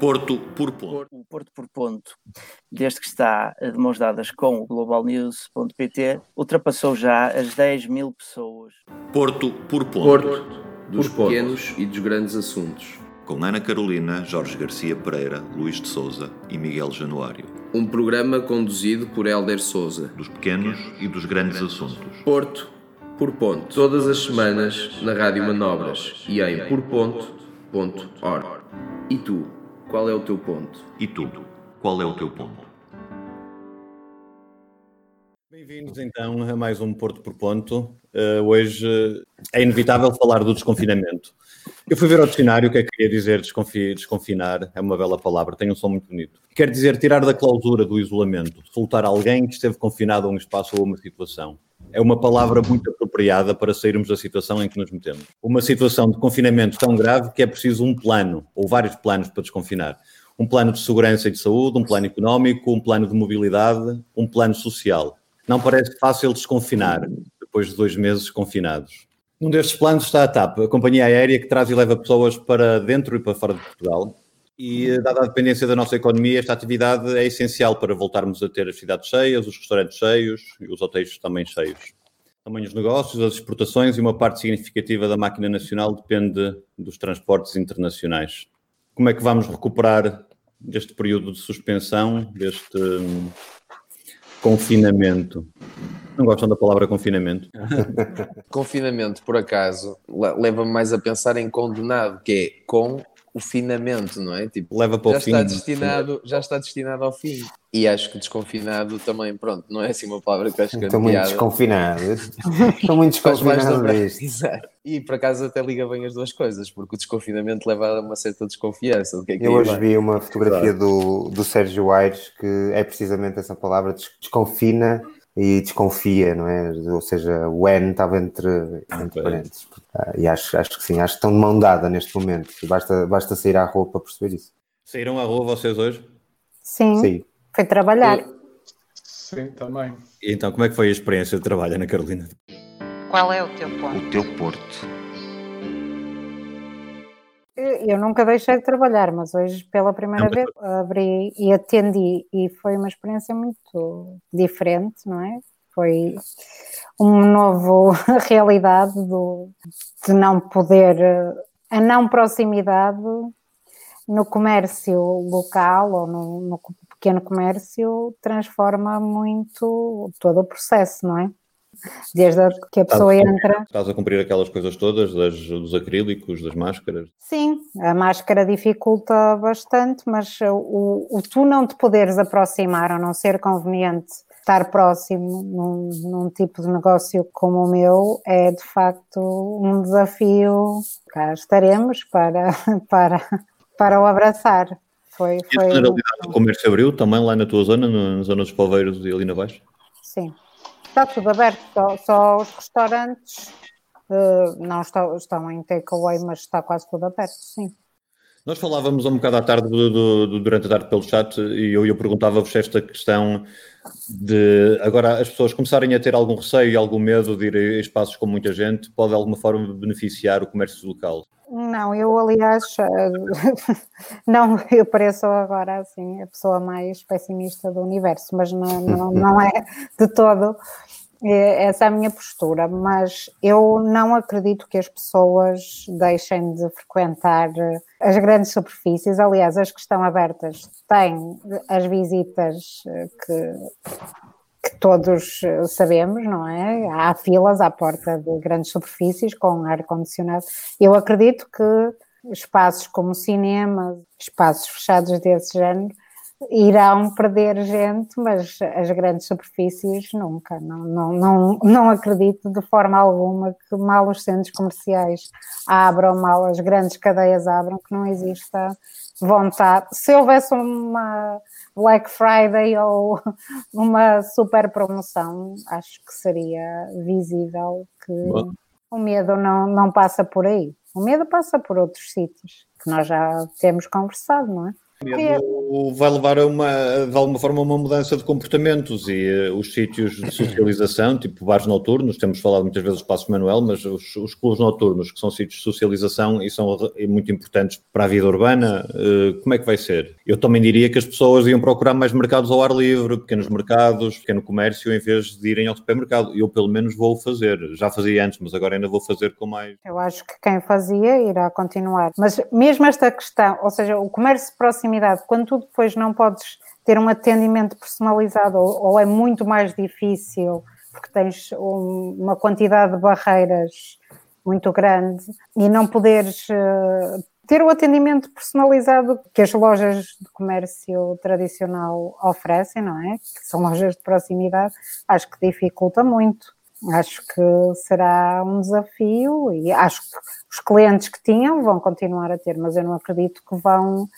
Porto por ponto. O Porto por ponto, desde que está de mãos dadas com o globalnews.pt, ultrapassou já as 10 mil pessoas. Porto por ponto. Porto, dos Por pequenos e dos grandes assuntos. Com Ana Carolina, Jorge Garcia Pereira, Luís de Souza e Miguel Januário. Um programa conduzido por Hélder Souza. Dos pequenos e dos grandes assuntos. Porto por ponto. Todas as semanas na Rádio Manobras e em porponto.org. E tu, qual é o teu ponto? E tu, qual é o teu ponto? Bem-vindos então a mais um Porto por Ponto. Uh, hoje uh, é inevitável falar do desconfinamento. Eu fui ver ao dicionário o que é que queria dizer desconfi desconfinar, é uma bela palavra, tem um som muito bonito. Quer dizer tirar da clausura, do isolamento, soltar alguém que esteve confinado a um espaço ou a uma situação. É uma palavra muito apropriada para sairmos da situação em que nos metemos. Uma situação de confinamento tão grave que é preciso um plano, ou vários planos para desconfinar. Um plano de segurança e de saúde, um plano económico, um plano de mobilidade, um plano social. Não parece fácil desconfinar depois de dois meses confinados. Num destes planos está a TAP, a companhia aérea que traz e leva pessoas para dentro e para fora de Portugal. E, dada a dependência da nossa economia, esta atividade é essencial para voltarmos a ter as cidades cheias, os restaurantes cheios e os hotéis também cheios. Também os negócios, as exportações e uma parte significativa da máquina nacional depende dos transportes internacionais. Como é que vamos recuperar deste período de suspensão, deste hum, confinamento? Não gostam da palavra confinamento? Confinamento, por acaso, le- leva-me mais a pensar em condenado, que é com o finamento, não é? Tipo, Leva para já o fim. está destinado, já está destinado ao fim. E acho que desconfinado também, pronto, não é assim uma palavra que acho que é Estou muito desconfinado. Estou muito desconfinado disto. Exato. E por acaso até liga bem as duas coisas, porque o desconfinamento leva a uma certa desconfiança do que é que Eu hoje vai. vi uma fotografia do, do Sérgio Aires que é precisamente essa palavra, des- desconfina e desconfia, não é? Ou seja, o N estava entre, entre Ok. parênteses. Ah, E acho, acho que sim, acho que estão de mão dada neste momento. Basta, basta sair à rua para perceber isso. Saíram à rua vocês hoje? Sim, Sim. foi trabalhar. Sim, também. E então, como é que foi a experiência de trabalho, Ana Carolina? Qual é o teu ponto? O teu Porto. Eu nunca deixei de trabalhar, mas hoje pela primeira Não, vez abri e atendi e foi uma experiência muito diferente, não é? Foi uma nova realidade do, de não poder, a não proximidade no comércio local ou no, no pequeno comércio transforma muito todo o processo, não é? Desde a- que a pessoa entra. Estás a cumprir aquelas coisas todas, das, dos acrílicos, das máscaras? Sim, a máscara dificulta bastante, mas o, o tu não te poderes aproximar, ou não ser conveniente estar próximo num, num tipo de negócio como o meu, é de facto um desafio. Cá estaremos para, para, para o abraçar. Foi, E a foi generalidade do comércio abriu também lá na tua zona, na zona dos Palveiros e ali na Baixa? Sim. Está tudo aberto, só, só os restaurantes eh, não estão, estão em takeaway, mas está quase tudo aberto, sim. Nós falávamos um bocado à tarde, do- do- durante a tarde pelo chat, e eu, eu perguntava-vos esta questão de agora as pessoas começarem a ter algum receio e algum medo de ir a espaços com muita gente, pode de alguma forma beneficiar o comércio local. Não, eu aliás, eh, não, eu pareço agora assim a pessoa mais pessimista do universo, mas não, não, não é de todo eh, essa a minha postura, mas eu não acredito que as pessoas deixem de frequentar eh, as grandes superfícies, aliás, as que estão abertas têm as visitas que, que todos eh, sabemos, não é? Há filas à porta de grandes superfícies com ar-condicionado. Eu acredito que espaços como cinemas, espaços fechados desse género, irão perder gente, mas as grandes superfícies nunca. Não, não, não, não acredito de forma alguma que mal os centros comerciais abram, mal as grandes cadeias abram, que não exista vontade. Se houvesse uma Black Friday ou uma super promoção, acho que seria visível que Bom. o medo não, não passa por aí. O medo passa por outros sítios, que nós já temos conversado, não é? Vai levar a uma, de alguma forma, a uma mudança de comportamentos e uh, os sítios de socialização, tipo bares noturnos, temos falado muitas vezes do Espaço Manuel, mas os, os clubes noturnos, que são sítios de socialização e são muito importantes para a vida urbana, uh, como é que vai ser? Eu também diria que as pessoas iam procurar mais mercados ao ar livre, pequenos mercados, pequeno comércio, em vez de irem ao supermercado. Eu, pelo menos, vou fazer. Já fazia antes, mas agora ainda vou fazer com mais. Eu acho que quem fazia irá continuar. Mas mesmo esta questão, ou seja, o comércio de proximidade, quando tu depois não podes ter um atendimento personalizado ou, ou é muito mais difícil porque tens um, uma quantidade de barreiras muito grande e não poderes uh, ter o atendimento personalizado que as lojas de comércio tradicional oferecem, não é? Que são lojas de proximidade, acho que dificulta muito. Acho que será um desafio e acho que os clientes que tinham vão continuar a ter, mas eu não acredito que vão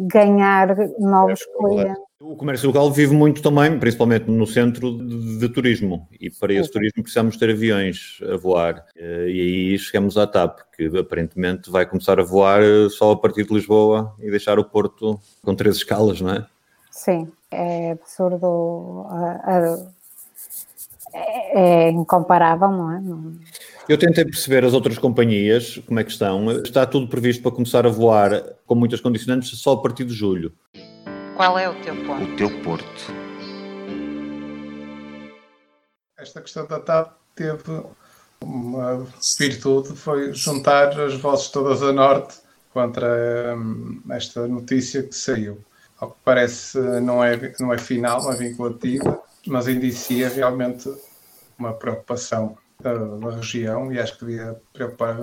ganhar novos é, clientes. O comércio local vive muito também, principalmente no centro de, de turismo, e para esse turismo precisamos ter aviões a voar. Eh, e aí chegamos à TAP, que aparentemente vai começar a voar eh, só a partir de Lisboa e deixar o Porto com três escalas, não é? Sim, é absurdo. É, é incomparável, não é? Eu tentei perceber as outras companhias, como é que estão. Está tudo previsto para começar a voar com muitas condicionantes só a partir de julho. Qual é o teu ponto? O teu porto. Esta questão da TAP teve uma virtude, foi juntar as vozes todas a norte contra hum, esta notícia que saiu. Ao que parece, não é, não é final, não é vinculativa, mas indicia realmente uma preocupação da, da, região e acho que devia preocupar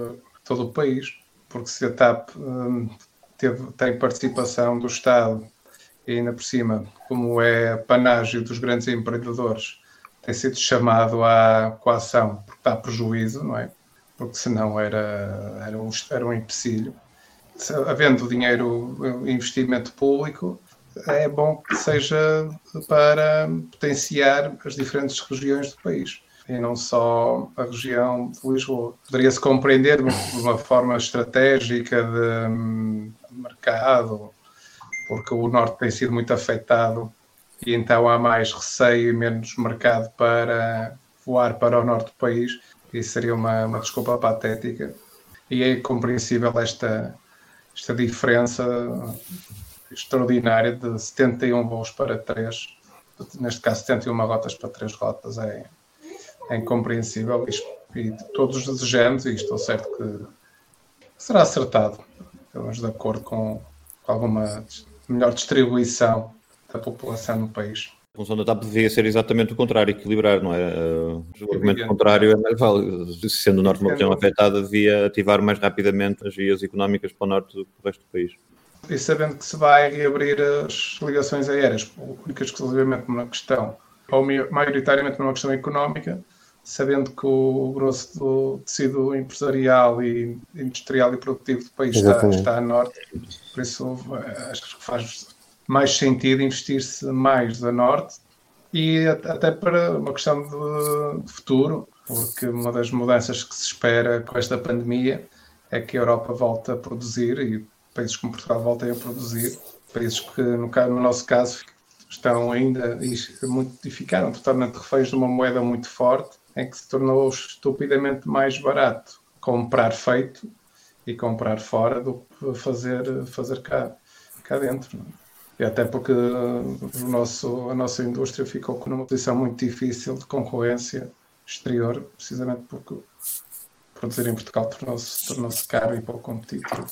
todo o país, porque se a TAP um, teve, tem participação do Estado e ainda por cima, como é panágio dos grandes empreendedores, tem sido chamado à coação porque a prejuízo, não é? Porque senão era, era, um, era um empecilho. Havendo dinheiro, investimento público, é bom que seja para potenciar as diferentes regiões do país e não só a região de Lisboa. Poderia-se compreender de uma forma estratégica de hum, mercado, porque o Norte tem sido muito afetado e então há mais receio e menos mercado para voar para o Norte do país. Isso seria uma, uma desculpa patética. E é compreensível esta, esta diferença extraordinária de 71 voos para 3, neste caso 71 rotas para 3 rotas, é, é incompreensível e, todos desejamos, e estou certo que será acertado, pelo menos de acordo com, alguma melhor distribuição da população no país. A função da TAP devia ser exatamente o contrário, equilibrar, não é? O argumento contrário é mais válido. Sendo o Norte uma região afetada, devia ativar mais rapidamente as vias económicas para o Norte do que o resto do país e sabendo que se vai reabrir as ligações aéreas, única exclusivamente por uma questão, ou maioritariamente por uma questão económica, sabendo que o grosso do tecido empresarial e industrial e produtivo do país está, está, a norte, por isso eh, acho que faz mais sentido investir-se mais a norte e até para uma questão de, futuro, porque uma das mudanças que se espera com esta pandemia é que a Europa volte a produzir e países como Portugal voltem a produzir, países que, no, no nosso caso, estão ainda e ficaram totalmente reféns de uma moeda muito forte, em que se tornou estupidamente mais barato comprar feito e comprar fora do que fazer, fazer cá, cá dentro. E até porque o nosso, a nossa indústria ficou com uma posição muito difícil de concorrência exterior, precisamente porque produzir em Portugal tornou-se tornou caro e pouco competitivo.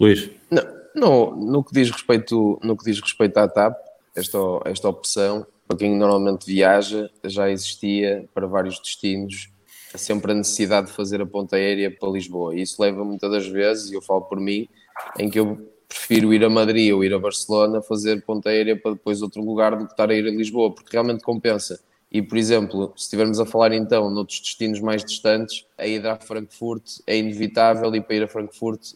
Luís? Não, no, no, que diz respeito, no que diz respeito à TAP, esta, esta opção, para quem normalmente viaja, já existia para vários destinos, sempre a necessidade de fazer a ponta aérea para Lisboa. E isso leva muitas das vezes, e eu falo por mim, em que eu prefiro ir a Madrid ou ir a Barcelona fazer ponta aérea para depois outro lugar do que estar a ir a Lisboa, porque realmente compensa. E, por exemplo, se estivermos a falar então noutros destinos mais distantes, a ida a Frankfurt é inevitável e para ir a Frankfurt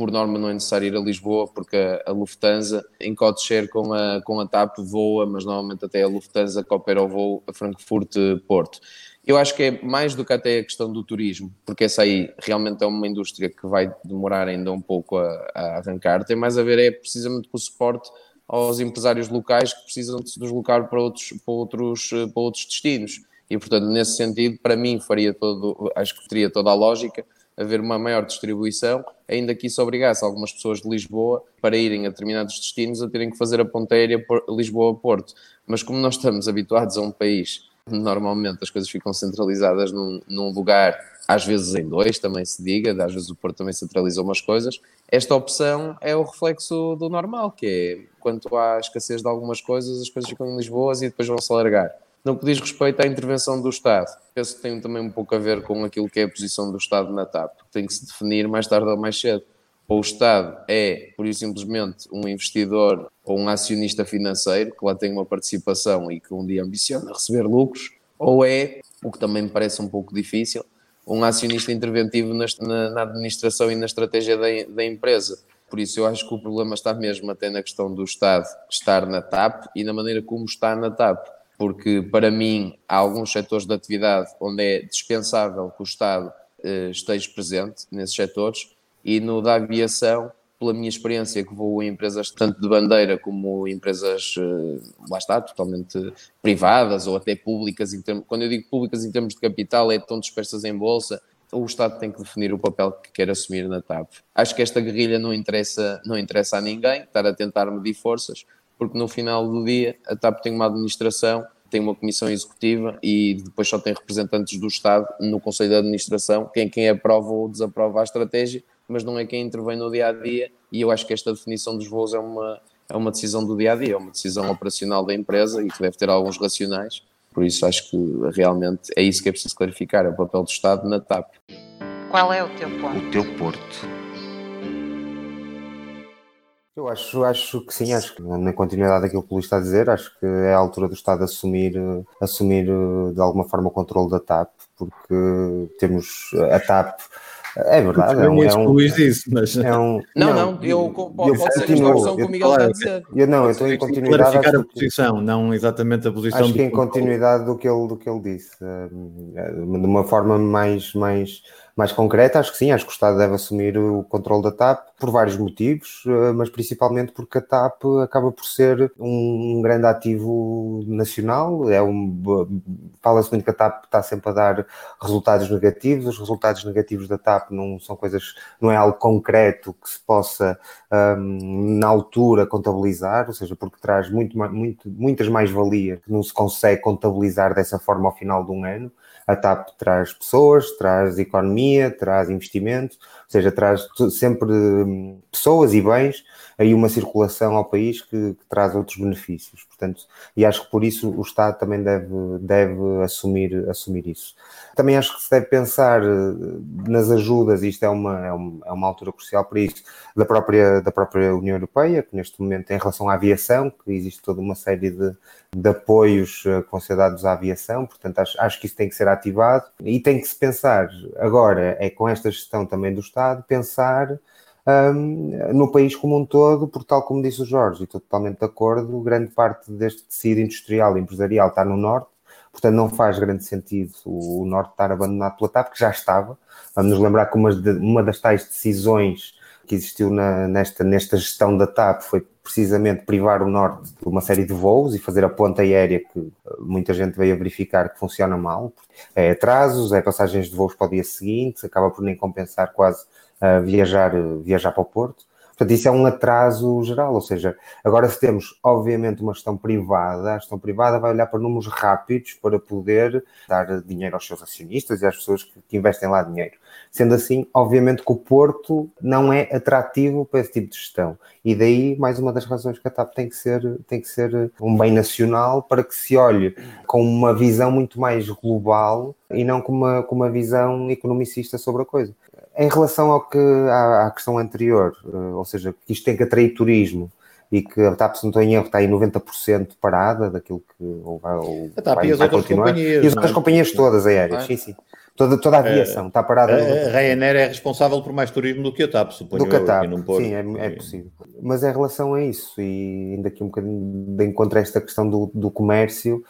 por norma não é necessário ir a Lisboa, porque a, a Lufthansa, em code-share com a, com a TAP, voa, mas normalmente até a Lufthansa que opera o voo a Frankfurt-Porto. Eu acho que é mais do que até a questão do turismo, porque essa aí realmente é uma indústria que vai demorar ainda um pouco a, a arrancar. Tem mais a ver é precisamente com o suporte aos empresários locais que precisam de se deslocar para outros, para outros, para outros destinos. E, portanto, nesse sentido, para mim, faria todo, acho que teria toda a lógica haver uma maior distribuição, ainda que isso obrigasse algumas pessoas de Lisboa para irem a determinados destinos a terem que fazer a ponta aérea Lisboa-Porto. Mas como nós estamos habituados a um país, normalmente as coisas ficam centralizadas num, num lugar, às vezes em dois, também se diga, às vezes o Porto também centraliza umas coisas, esta opção é o reflexo do normal, que é quanto há escassez de algumas coisas, as coisas ficam em Lisboa e depois vão-se alargar. No que diz respeito à intervenção do Estado, penso que tem também um pouco a ver com aquilo que é a posição do Estado na TAP. Tem que se definir mais tarde ou mais cedo. Ou o Estado é, por isso simplesmente, um investidor ou um acionista financeiro que lá tem uma participação e que um dia ambiciona receber lucros, ou é, o que também me parece um pouco difícil, um acionista interventivo na, na administração e na estratégia da, da empresa. Por isso, eu acho que o problema está mesmo até na questão do Estado estar na TAP e na maneira como está na TAP porque para mim há alguns setores de atividade onde é dispensável que o Estado eh, esteja presente nesses setores e no da aviação, pela minha experiência que vou em empresas tanto de bandeira como empresas, eh, lá está, totalmente privadas ou até públicas, termos, quando eu digo públicas em termos de capital é tão dispersas em bolsa, o Estado tem que definir o papel que quer assumir na TAP. Acho que esta guerrilha não interessa, não interessa a ninguém, estar a tentar medir forças, porque no final do dia a TAP tem uma administração, tem uma comissão executiva e depois só tem representantes do Estado no Conselho de Administração, quem, quem aprova ou desaprova a estratégia, mas não é quem intervém no dia a dia. E eu acho que esta definição dos voos é uma, é uma decisão do dia a dia, é uma decisão operacional da empresa e que deve ter alguns racionais. Por isso acho que realmente é isso que é preciso clarificar: é o papel do Estado na TAP. Qual é o teu ponto? O teu porto. Eu acho, acho que sim, acho que na continuidade daquilo que o Luís está a dizer, acho que é a altura do Estado assumir, assumir de alguma forma o controle da TAP, porque temos a TAP. É verdade, é um, é um, Luís disse, mas... é um não, não, não eu, pode ser esta opção que o Miguel está a dizer. Eu, não, eu estou em continuidade. Clarificar a posição, não exatamente a posição. Acho que em continuidade do que ele, do que ele disse, de uma forma mais, mais mais concreta, acho que sim, acho que o Estado deve assumir o controle da TAP por vários motivos, eh, mas principalmente porque a TAP acaba por ser um grande ativo nacional. É um, Fala-se muito que a TAP está sempre a dar resultados negativos. Os resultados negativos da TAP não são coisas, não é algo concreto que se possa um, na altura contabilizar, ou seja, porque traz muito, muito, muitas mais-valias que não se consegue contabilizar dessa forma ao final de um ano. A TAP traz pessoas, traz economia, traz investimento, ou seja, traz sempre hum, pessoas e bens, aí uma circulação ao país que, que, traz outros benefícios. Portanto, e acho que por isso o Estado também deve, deve assumir, assumir isso. Também acho que se deve pensar eh, nas ajudas, isto é uma, é uma, é uma altura crucial para isso, da própria, da própria União Europeia, que neste momento, em relação à aviação, que existe toda uma série de, de apoios eh, que vão ser dados à aviação, portanto, acho, acho que isso tem que ser ativado e tem que se pensar, agora, é com esta gestão também do Estado, pensar um, no país como um todo, porque tal como disse o Jorge, e estou totalmente de acordo, grande parte deste tecido industrial e empresarial está no Norte, portanto não faz grande sentido o, Norte estar abandonado pela TAP, que já estava. Vamos nos lembrar que uma, uma das tais decisões que existiu na, nesta, nesta gestão da TAP foi precisamente privar o Norte de uma série de voos e fazer a ponta aérea que muita gente veio a verificar que funciona mal. É atrasos, é passagens de voos para o dia seguinte, acaba por nem compensar quase uh, viajar, viajar para o Porto. Portanto, isso é um atraso geral, ou seja, agora se temos, obviamente, uma gestão privada, a gestão privada vai olhar para números rápidos para poder dar dinheiro aos seus acionistas e às pessoas que, que investem lá dinheiro. Sendo assim, obviamente que o Porto não é atrativo para esse tipo de gestão. E daí, mais uma das razões que a TAP tem que ser, tem que ser um bem nacional para que se olhe com uma visão muito mais global e não com uma, com uma visão economicista sobre a coisa. Em relação ao que, à, à questão anterior, eh, ou seja, que isto tem que atrair turismo e que a TAP, se não estou em erro, está aí 90% parada daquilo que ou vai, ou a TAP vai, e as vai outras continuar. companhias. E as outras é? companhias todas aéreas, é? sim, sim. Toda, toda a aviação está parada. A, a Ryanair é responsável por mais turismo do que a TAP, suponho. Do que a TAP, sim, é, é, possível. Mas em relação a isso, e ainda aqui um bocadinho de encontro a esta questão do, do comércio,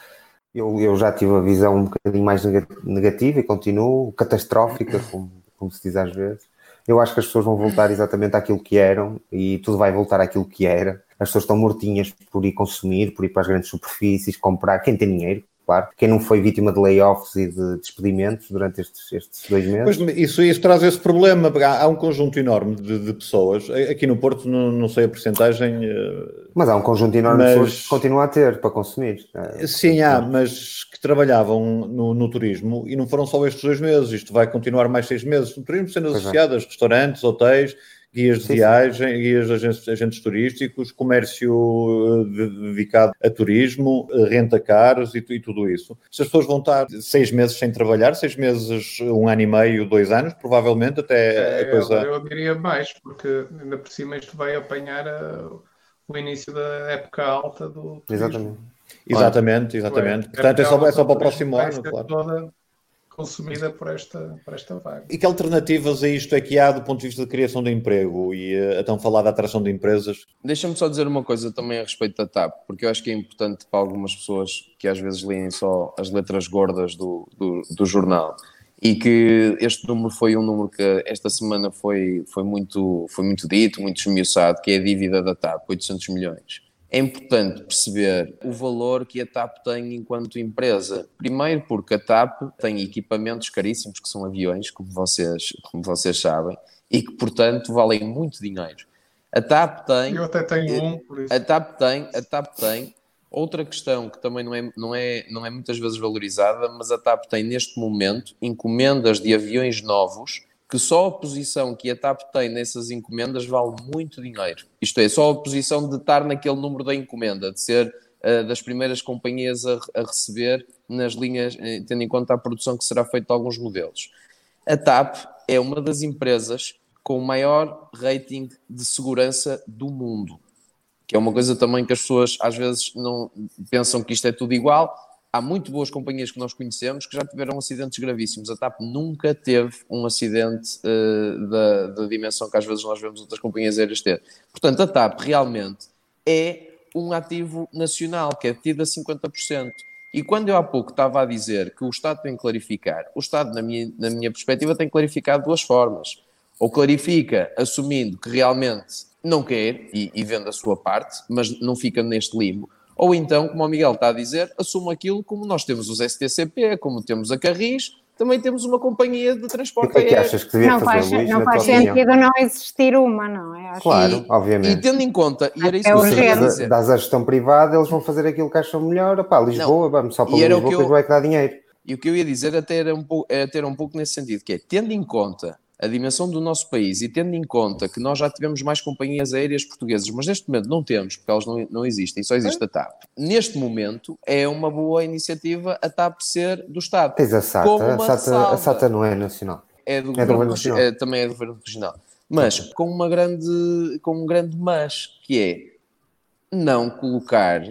Eu, eu já tive a visão um bocadinho mais negativa e continuo, catastrófica, como, como se diz às vezes. Eu acho que as pessoas vão voltar exatamente àquilo que eram e tudo vai voltar àquilo que era. As pessoas estão mortinhas por ir consumir, por ir para as grandes superfícies, comprar. Quem tem dinheiro, claro. Quem não foi vítima de layoffs e de despedimentos durante estes, estes dois meses. Pois, isso, isso traz esse problema. Há, há um conjunto enorme de, de, pessoas. Aqui no Porto, não, não sei a porcentagem. Eh, mas há um conjunto enorme mas... de pessoas que continuam a ter para consumir. Eh, Sim, há, mas que trabalhavam no, no, turismo e não foram só estes dois meses. Isto vai continuar mais seis meses. O turismo sendo associado é. restaurantes, hotéis guias de sim, viagem, sim. guias de agentes, agentes turísticos, comércio eh, dedicado a turismo, eh, renta-cars e, e, tudo isso. Se as pessoas vão estar seis meses sem trabalhar, seis meses, um ano e meio, dois anos, provavelmente até é, a coisa... Eu diria mais, porque ainda por cima isto vai apanhar a, eh, o início da época alta do turismo. Exatamente. Exatamente, exatamente. Portanto, é só, é só para o próximo ano, claro. Toda consumida por esta, por esta vaga. E que alternativas a isto é que há do ponto de vista da criação de emprego e uh, então falar da atração de empresas? Deixa-me só dizer uma coisa também a respeito da TAP, porque eu acho que é importante para algumas pessoas que às vezes leem só as letras gordas do, do, do jornal e que este número foi um número que esta semana foi, foi, muito, foi muito dito, muito esmiuçado, que é a dívida da TAP, 800 milhões é importante perceber o valor que a TAP tem enquanto empresa. Primeiro, porque a TAP tem equipamentos caríssimos, que são aviões, como vocês, como vocês sabem, e que, portanto, valem muito dinheiro. A TAP tem. Eu até tenho um, por isso. A TAP tem, a TAP tem. Outra questão que também não é, não, é, não é muitas vezes valorizada, mas a TAP tem neste momento encomendas de aviões novos que só a posição que a TAP tem nessas encomendas vale muito dinheiro. Isto é, só a posição de estar naquele número da encomenda, de ser uh, das primeiras companhias a, a, receber nas linhas, eh, tendo em conta a produção que será feita de alguns modelos. A TAP é uma das empresas com o maior rating de segurança do mundo, que é uma coisa também que as pessoas às vezes não pensam que isto é tudo igual há muito boas companhias que nós conhecemos que já tiveram acidentes gravíssimos. A TAP nunca teve um acidente uh, da, da, dimensão que às vezes nós vemos outras companhias aéreas ter. Portanto, a TAP realmente é um ativo nacional que é tido a 50%. E quando eu há pouco estava a dizer que o Estado tem que clarificar, o Estado, na minha, na minha perspectiva, tem que clarificar de duas formas. Ou clarifica assumindo que realmente não quer e, e vende a sua parte, mas não fica neste limbo ou então, como o Miguel está a dizer, assumo aquilo como nós temos os STCP, como temos a Carris, também temos uma companhia de transporte aéreo. O que é que achas que devia não fazer, faz, Luís, Não faz sentido não existir uma, não é? Acho claro, e, obviamente. E tendo em conta, e era isso que eu queria dizer. Das a gestão privada, eles vão fazer aquilo que acham melhor. Opá, Lisboa, não. vamos só para Lisboa, que eu, vai dar dinheiro. E o que eu ia dizer até era um pouco, era ter um pouco nesse sentido, que é, tendo em conta a dimensão do nosso país e tendo em conta que nós já tivemos mais companhias aéreas portuguesas, mas neste momento não temos, porque elas não, não existem, só existe a TAP. Neste momento é uma boa iniciativa a TAP ser do Estado. Tens a SATA, a SATA, a SATA, não é nacional. É do, é do governo, regional. É, também é do governo regional. Mas com uma grande, com um grande mas, que é não colocar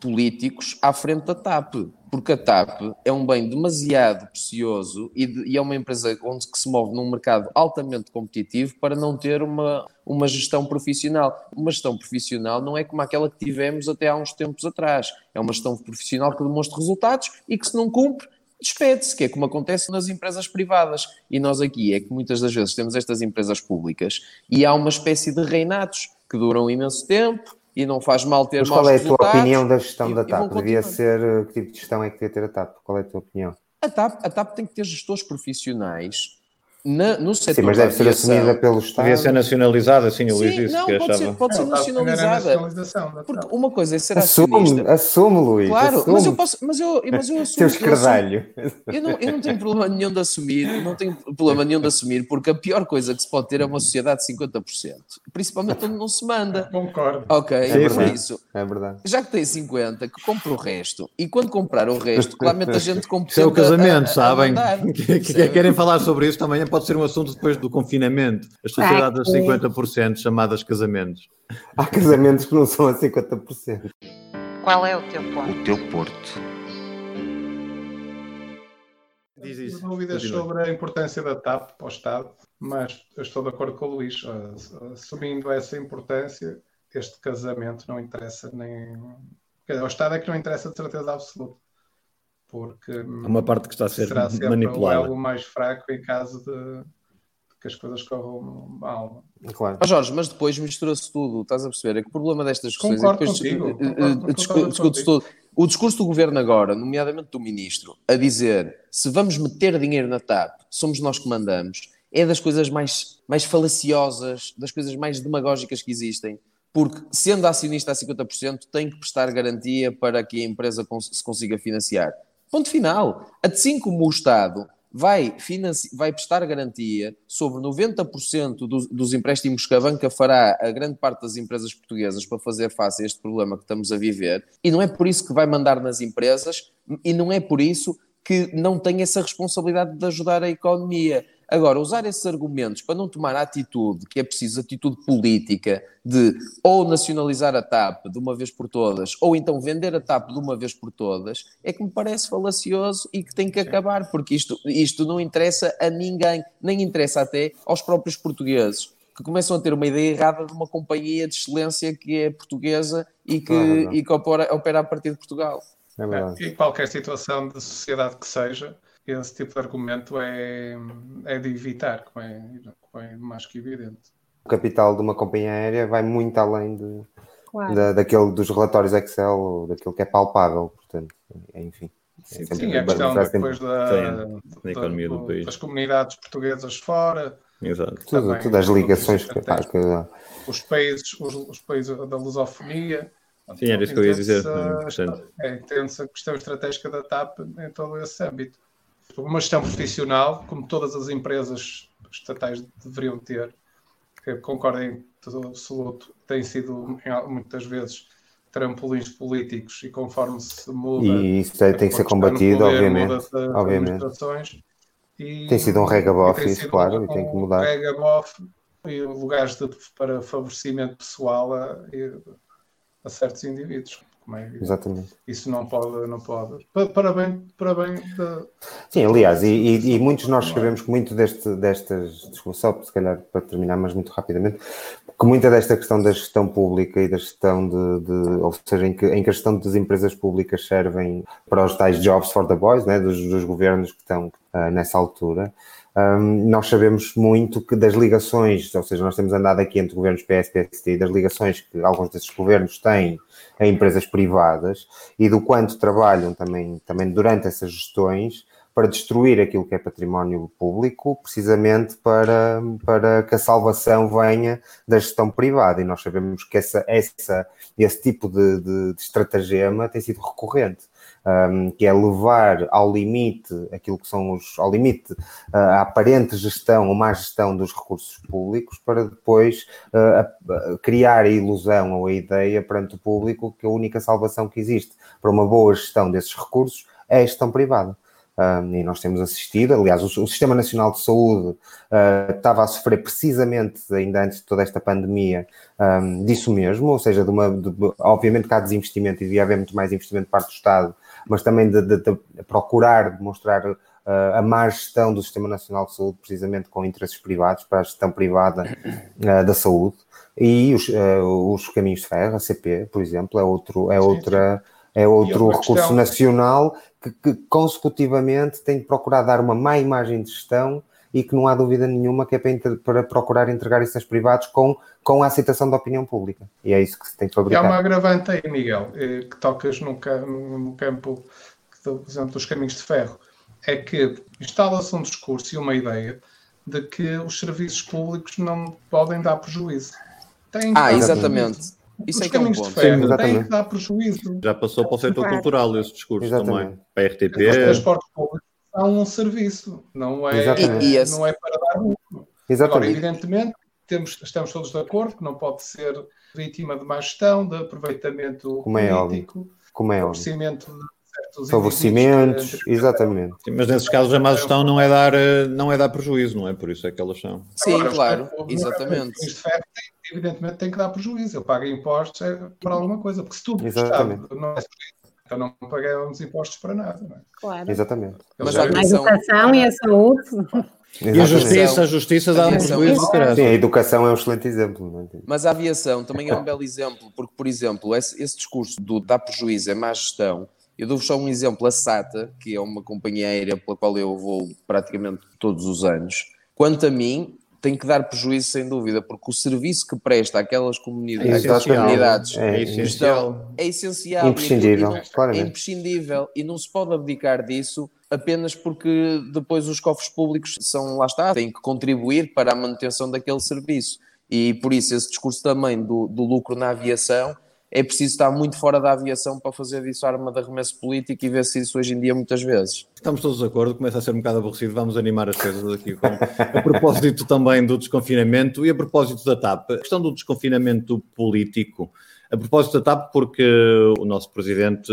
políticos à frente da TAP porque a TAP é um bem demasiado precioso e, de, e, é uma empresa onde que se move num mercado altamente competitivo para não ter uma, uma gestão profissional. Uma gestão profissional não é como aquela que tivemos até há uns tempos atrás. É uma gestão profissional que demonstra resultados e que se não cumpre, despede-se, que é como acontece nas empresas privadas. E nós aqui é que muitas das vezes temos estas empresas públicas e há uma espécie de reinatos que duram um imenso tempo, e não faz mal ter Mas qual é a tua opinião da gestão e, da TAP? Devia ser, eh, que tipo de gestão é que devia ter a TAP? Qual é a tua opinião? A TAP, a TAP tem que ter gestores profissionais na, no setor Sim, mas deve ser assumida pelo Estado. Devia ser nacionalizada, assim, o Luís disse não, que pode achava. Ser, pode ser nacionalizada. Porque uma coisa é ser assume, acionista. Assume, Luís. Claro, assume. mas eu posso, mas eu, mas eu assumo. Teu escardalho. Eu, não, eu não tenho problema nenhum de assumir, não tenho problema nenhum de assumir, porque a pior coisa que se pode ter é uma sociedade de 50%. Principalmente onde não se manda. Concordo. Ok, é por isso. É verdade. Já que tem 50, que compre o resto. E quando comprar o resto, claramente a gente compra. Isso é o casamento, a, a, sabem? A Querem falar sobre isso também? Pode ser um assunto depois do confinamento, as sociedades a 50% chamadas casamentos. Há casamentos que não são a 50%. Qual é o teu ponto? O teu porto. Diz isso. Dúvidas sobre a importância da TAP para o Estado, mas eu estou de acordo com o Luís. Assumindo essa importância, este casamento não interessa nem. Ao Estado é que não interessa de certeza absoluta. Porque Há uma parte que está a ser será sempre manipulada. elo mais fraco em caso de, de que as coisas corram mal. Claro. Jorge, mas depois mistura-se tudo, estás a perceber? É que o problema destas discussões Concordo é que depois, eh, eh, discu- concordo discute-se tudo. O discurso do governo agora, nomeadamente do ministro, a dizer se vamos meter dinheiro na TAP, somos nós que mandamos, é das coisas mais, mais falaciosas, das coisas mais demagógicas que existem. Porque, sendo acionista a 50%, tem que prestar garantia para que a empresa cons- se consiga financiar. Ponto final. Assim como o Estado vai, vai prestar garantia sobre 90% dos, dos empréstimos que a banca fará a grande parte das empresas portuguesas para fazer face a este problema que estamos a viver, e não é por isso que vai mandar nas empresas, e não é por isso que não tem essa responsabilidade de ajudar a economia. Agora, usar esses argumentos para não tomar a atitude, que é preciso atitude política, de ou nacionalizar a TAP de uma vez por todas, ou então vender a TAP de uma vez por todas, é que me parece falacioso e que tem que acabar, porque isto, isto não interessa a ninguém, nem interessa até aos próprios portugueses, que começam a ter uma ideia errada de uma companhia de excelência que é portuguesa e que, e que opera, opera a partir de Portugal. É verdade. E qualquer situação de sociedade que seja, esse tipo de argumento é, é de evitar, como é, como é mais que evidente. O capital de uma companhia aérea vai muito além de, Claro. da, daquele dos relatórios Excel, ou daquilo que é palpável, portanto, enfim. é Sim, sempre- Sim, a questão parece depois da, Sim, na economia do do- país. das comunidades portuguesas fora, Exato. Tudo, tudo as ligações tudo que, pá, que os países, os, os países da lusofonia. Sim, era isso que eu ia dizer, Entende-se a- portanto. É, entende-se a questão estratégica da TAP em todo esse âmbito. Uma gestão profissional, como todas as empresas estatais deveriam ter, que concordo em todo absoluto, tem sido muitas vezes trampolins políticos e conforme se muda. E isso tem, tem que ser combatido, poder, obviamente. obviamente. E- Tem sido um regabof isso, claro, um- e tem que um mudar. regabof e lugares de- para favorecimento pessoal a, a certos indivíduos. É evidente. Exatamente. Isso não pode, não pode. Pa- Parabéns, parabéns da, Sim, aliás, e, e- e muitos nós sabemos que muito deste, destas, desculpa, só se calhar para terminar, mas muito rapidamente, que muita desta questão da gestão pública e da gestão de, de- ou seja, em que, em que a gestão das empresas públicas servem para os tais jobs for the boys, né, dos, dos governos que estão ah, nessa altura, Hum, nós sabemos muito que das ligações, ou seja, nós temos andado aqui entre governos PS, PST, das ligações que alguns desses governos têm a empresas privadas e do quanto trabalham também, também durante essas gestões para destruir aquilo que é património público, precisamente para, para que a salvação venha da gestão privada. E nós sabemos que essa, essa, esse tipo de, de, de estratagema tem sido recorrente. Um, que é levar ao limite aquilo que são os ao limite uh, a aparente gestão ou má gestão dos recursos públicos para depois uh, a criar a ilusão ou a ideia perante o público que a única salvação que existe para uma boa gestão desses recursos é a gestão privada. Um, e nós temos assistido, aliás, o, o, Sistema Nacional de Saúde uh, estava a sofrer precisamente, ainda antes de toda esta pandemia, um, disso mesmo, ou seja, de uma, de, obviamente que há desinvestimento e devia haver muito mais investimento de parte do Estado, mas também de, de, de procurar demonstrar uh, a má gestão do Sistema Nacional de Saúde, precisamente com interesses privados, para a gestão privada uh, da saúde. E os, uh, os caminhos de ferro, a CP, por exemplo, é, outro, é outra. É outro recurso questão... nacional que, que, consecutivamente tem de procurar dar uma má imagem de gestão e que não há dúvida nenhuma que é para, para procurar entregar isso aos privados com, com a aceitação da opinião pública. E é isso que se tem que fabricar. E há uma agravante aí, Miguel, eh, que tocas no, no campo, por exemplo, dos caminhos de ferro, é que instala-se um discurso e uma ideia de que os serviços públicos não podem dar prejuízo. Tem ah, exatamente. Prejuízo. Isso os é que é um caminhos de ferro têm que dar prejuízo. Já passou para o setor cultural esse discurso Exatamente. também. Para a RTP. Os transportes públicos são um serviço, não é, Exatamente. Não é para dar lucro. Agora, Exatamente. evidentemente, temos, estamos todos de acordo que não pode ser vítima de má gestão, de aproveitamento Como é político, Como é óbvio. favorecimento de certos Favorecimentos, eh, exatamente. Sim, mas nesses casos a má gestão não é, dar, eh, não é dar prejuízo, não é? Por isso é que elas são. Sim, Agora, claro, caminhões- exatamente. ferro têm- evidentemente tem que dar prejuízo. Eu pago impostos é para alguma coisa, porque se tudo Exatamente. Estado não é prejuízo, então não pagamos impostos para nada. Não é? Claro. Exatamente. Mas A educação e a saúde. E a Exatamente. justiça, a justiça dá um prejuízo do caralho. Sim, a educação é um excelente exemplo. é? Mas a aviação também é um belo exemplo, porque, por exemplo, esse, esse discurso do dar prejuízo é má gestão Eu dou-vos só um exemplo, a SATA, que é uma companhia aérea pela qual eu vou praticamente todos os anos. Quanto a mim, tem que dar prejuízo sem dúvida, porque o serviço que presta àquelas comunidades, É àquelas essencial. comunidades É estão- é essencial. Imprescindível, E não- claramente. É imprescindível e não se pode abdicar disso apenas porque depois os cofres públicos são, lá está, têm que contribuir para a manutenção daquele serviço. E por isso esse discurso também do, do lucro na aviação é preciso estar muito fora da aviação para fazer disso arma de arremesso político e ver-se isso hoje em dia muitas vezes. Estamos todos de acordo, começa a ser um bocado aborrecido, vamos animar as coisas aqui com, a propósito também do desconfinamento e a propósito da TAP. A questão do desconfinamento político, a propósito da TAP, porque o nosso presidente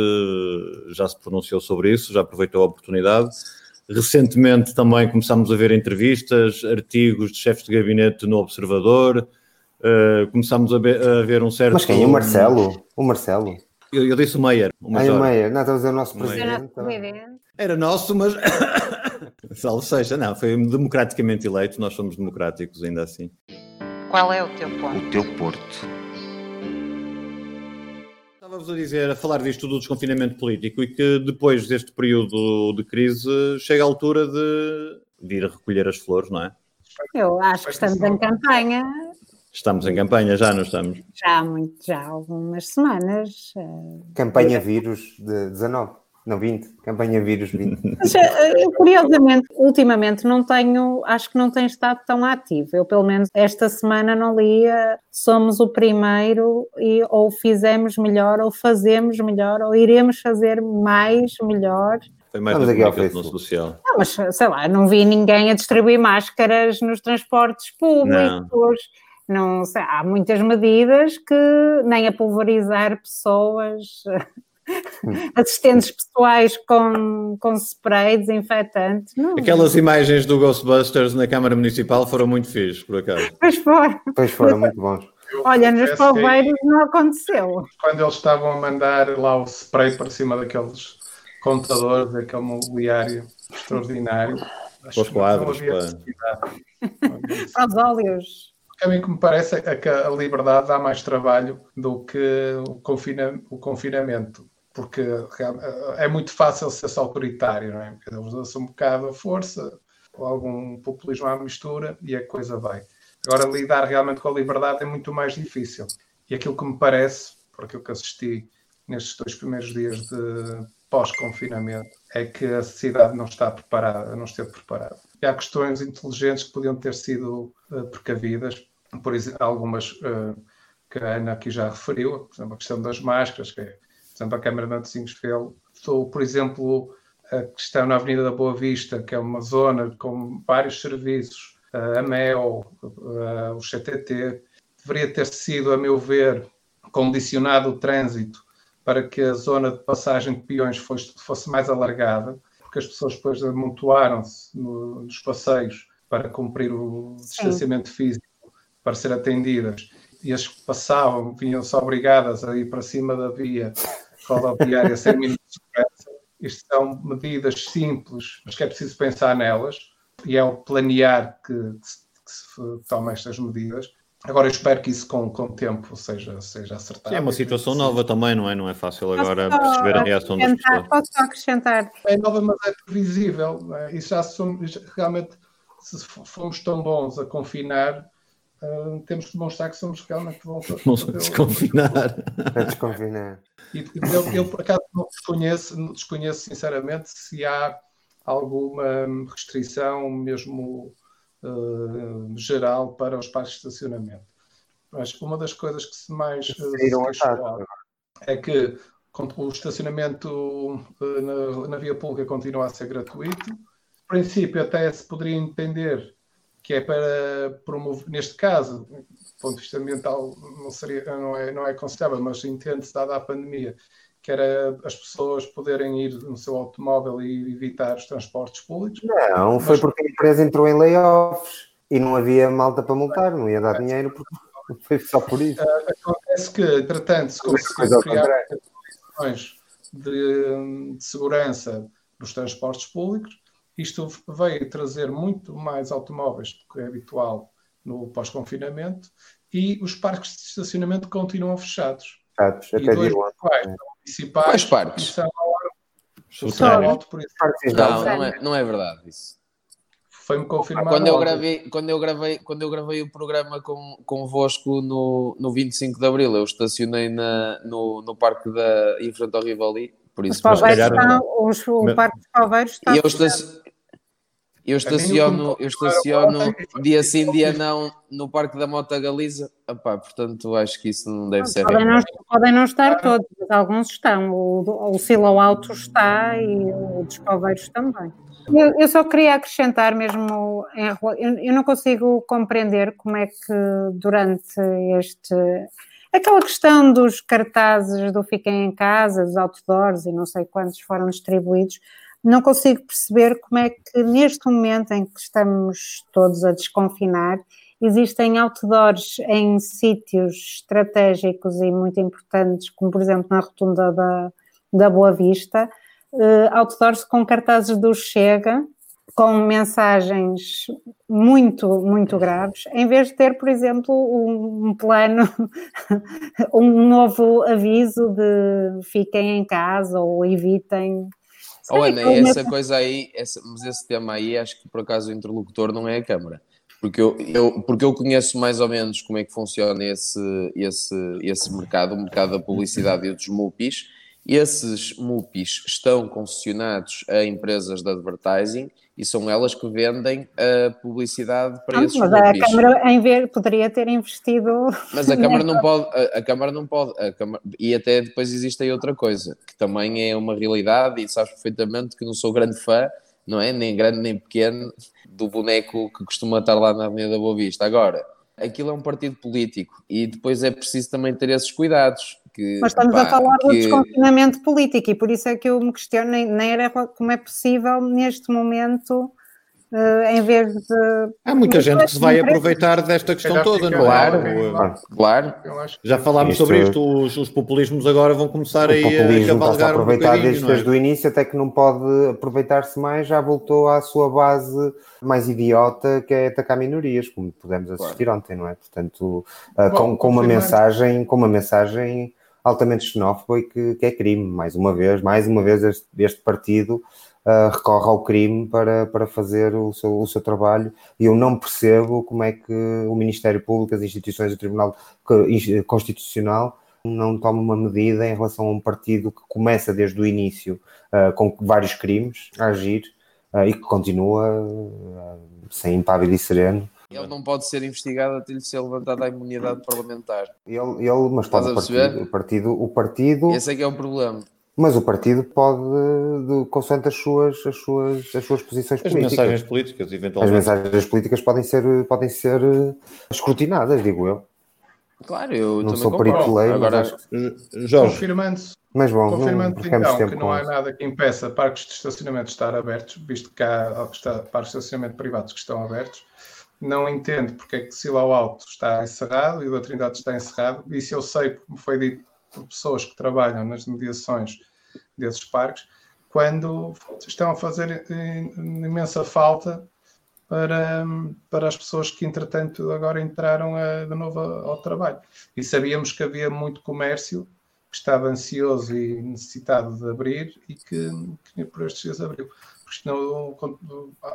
já se pronunciou sobre isso, já aproveitou a oportunidade. Recentemente também começámos a ver entrevistas, artigos de chefes de gabinete no Observador, eh, começámos a ver, a ver um certo... Mas quem? O Marcelo? O Marcelo? Eu, eu disse o Meyer. O Ai, o Major. Meyer. Não, estamos a dizer o nosso Meyer. presidente. Era nosso, mas. Salve seja, não, foi democraticamente eleito, nós somos democráticos ainda assim. Qual é o teu ponto? O teu Porto. Estava-vos a dizer, a falar disto do desconfinamento político e que depois deste período de crise chega a altura de, de ir a recolher as flores, não é? Eu acho que estamos em campanha Estamos em campanha, já não estamos. já há muito, já há algumas semanas. eh, Campanha vírus de 19. Não, 20. Campanha vírus 20. Mas, eh, curiosamente, ultimamente não tenho, acho que não tenho estado tão ativo. Eu, pelo menos, esta semana não lia somos o primeiro e ou fizemos melhor, ou fazemos melhor, ou iremos fazer mais melhor. Foi mais Vamos na aqui ao comunicação Facebook. social. Não, mas sei lá, não vi ninguém a distribuir máscaras nos transportes públicos. Não. Sei, há muitas medidas que nem a pulverizar pessoas, assistentes pessoais com, com spray desinfetante. Não, Aquelas imagens do Ghostbusters na Câmara Municipal foram muito fixes, por acaso. Pois for. Pois foram muito bons. Olha, nos palmeiros não aconteceu. Quando eles estavam a mandar lá o spray para cima daqueles contadores, daquele mobiliário extraordinário. acho Para os que não quadros, para- necessidade. Para óleos. A mim que me parece é que a liberdade dá mais trabalho do que o, confina- o confinamento, porque real- é muito fácil ser-se autoritário, não é? Porque usam um bocado a força, algum populismo à mistura e a coisa vai. Agora, lidar realmente com a liberdade é muito mais difícil. E aquilo que me parece, por aquilo que assisti nestes dois primeiros dias de pós-confinamento, é que a sociedade não está preparada, não esteve preparada. Há questões inteligentes que podiam ter sido eh, precavidas, por exemplo, algumas eh, que a Ana aqui já referiu, por exemplo, a questão das máscaras, que é, por exemplo, a Câmara de Matosinhos fez, Ou, por exemplo, a questão na Avenida da Boa Vista, que é uma zona com vários serviços, eh, a eh, o CTT, deveria ter sido, a meu ver, condicionado o trânsito para que a zona de passagem de peões fosse, fosse mais alargada, porque as pessoas depois amontoaram-se no- nos passeios para cumprir o distanciamento físico, para ser atendidas, e as que passavam vinham-se obrigadas a ir para cima da via rodoviária sem mínimo de segurança. Isto são medidas simples, mas que é preciso pensar nelas, e é o planear que, que se, que se toma estas medidas. Agora eu espero que isso com, com o tempo seja, seja acertado. É uma situação nova também, não é? Não é fácil agora Posso só perceber a reação das acrescentar- pessoas. Posso só acrescentar? é nova, mas é previsível. não é? E já somos, realmente, se fomos tão bons a confinar, ah, temos que demonstrar que somos realmente bons a se desconfinar. Para desconfinar. E eu, eu, por acaso, não desconheço, não desconheço, sinceramente, se há alguma restrição, mesmo ah, geral, para os parques de estacionamento. Mas uma das coisas que se mais ah, se taxa. é que o estacionamento eh, na, na via pública continua a ser gratuito. No princípio, até se poderia entender que é para promover, neste caso, do ponto de vista ambiental, não, seria, não, é, não é aconselhável, mas entende-se, dada a pandemia, que era as pessoas poderem ir no seu automóvel e evitar os transportes públicos. Não, foi Mas- porque a empresa entrou em layoffs e não havia malta para multar, não ia dar dinheiro porque foi só por isso. Acontece que, entretanto, se conseguiu criar condições de, de segurança nos transportes públicos, isto veio trazer muito mais automóveis do que é habitual no pós-confinamento e os parques de estacionamento continuam fechados. Chatos, E até dois dia municipais Quais parques? são Alto, por isso, Não, não é, não é verdade isso. foi-me confirmado. Quando eu gravei, quando eu gravei, quando eu gravei o programa com, convosco no, no 25 de Abril, eu estacionei na, no, no parque da, em frente ao Rivoli, por Os isso. palveiros calhar- estão, os, o Mas- Parque dos Palveiros está. E eu, estaci- eu estaciono, eu estaciono dia sim, dia não, no Parque da Mota Galiza. Epá, portanto, acho que isso não deve ser Podem não, podem não estar todos, mas alguns estão. O, o Silo Alto está e o dos Palveiros também. Eu, eu só queria acrescentar mesmo, eu, eu não consigo compreender como é que durante este. Aquela questão dos cartazes do Fiquem em Casa, dos outdoors e não sei quantos foram distribuídos, não consigo perceber como é que neste momento em que estamos todos a desconfinar, existem outdoors em sítios estratégicos e muito importantes, como por exemplo na rotunda da, da Boa Vista, eh, outdoors com cartazes do Chega, com mensagens muito, muito graves, em vez de ter, por exemplo, um, um plano, um novo aviso de fiquem em casa ou evitem. Oh, Ana, aquele essa coisa aí, essa, mas esse tema aí, acho que por acaso o interlocutor não é a Câmara. Porque eu, eu, porque eu conheço mais ou menos como é que funciona esse, esse, esse mercado, o mercado da publicidade e dos MUPIs. Esses MUPIs estão concessionados a empresas de advertising e são elas que vendem a publicidade para Pronto, esses mas a MUPIs. Câmara, em vez, poderia ter investido. Mas a Câmara não pode, a, a Câmara não pode, a Câmara- e até depois existe aí outra coisa, que também é uma realidade, e sabes perfeitamente que não sou grande fã, não é? Nem grande nem pequeno, do boneco que costuma estar lá na Avenida da Boa Vista. Agora, aquilo é um partido político, e depois é preciso também ter esses cuidados. Que, Mas estamos pá, a falar do que- desconfinamento político e por isso é que eu me questiono, nem, nem era como é possível neste momento, eh, em vez de. Há muita gente que se vai aproveitar desta questão toda, não é? Claro. O- Claro, Já falámos Isto- sobre isto, os, os populismos agora vão começar O aí a cavalgar um aproveitar bocadinho, desde, não é? desde o início, até que não pode aproveitar-se mais, já voltou à sua base mais idiota, que é atacar minorias, como pudemos assistir ontem, não é? Portanto, ah, Bom, com, com uma mensagem, com uma mensagem altamente xenófoba e que, que é crime, mais uma vez, mais uma vez este, este partido ah, recorre ao crime para, para fazer o seu, o seu trabalho e eu não percebo como é que o Ministério Público, as instituições do Tribunal Constitucional não toma uma medida em relação a um partido que começa desde o início ah, com vários crimes a agir ah, e que continua ah, sem impávido e sereno. Ele não pode ser investigado até lhe ser levantada a imunidade parlamentar. Ele, ele mas pode Estás a o perceber? partido, o partido, o partido, Esse é que é o problema. mas o partido pode, de, consoante as suas, as suas, as suas posições As políticas. mensagens políticas, As eventualmente. mensagens políticas podem ser, podem ser eh, escrutinadas, digo eu. Claro, eu Não também sou perito lei, mas Agora, acho que- Jorge, confirmando-se Mas bom, Confirmando então tempo que não há isso. nada que impeça parques de estacionamento de estar abertos, visto que há está- parques de estacionamento privados que estão abertos, não entendo porque é que Silau Alto está encerrado e o da Trindade está encerrado. Isso eu sei, me foi dito por pessoas que trabalham nas mediações desses parques, quando estão a fazer eh, imensa falta para, para as pessoas que, entretanto, agora entraram eh, de novo ao trabalho. E sabíamos que havia muito comércio que estava ansioso e necessitado de abrir e que, que por estes dias abriu. Porque senão,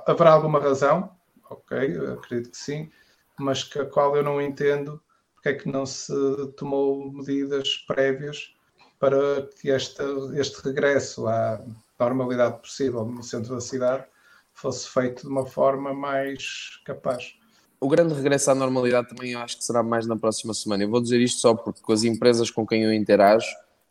haverá alguma razão, ok, acredito que sim, mas que a qual eu não entendo porque é que não se tomou medidas prévias para que esta, este regresso à normalidade possível no centro da cidade fosse feito de uma forma mais capaz. o grande regresso à normalidade também eu acho que será mais na próxima semana. Eu vou dizer isto só porque com as empresas com quem eu interajo,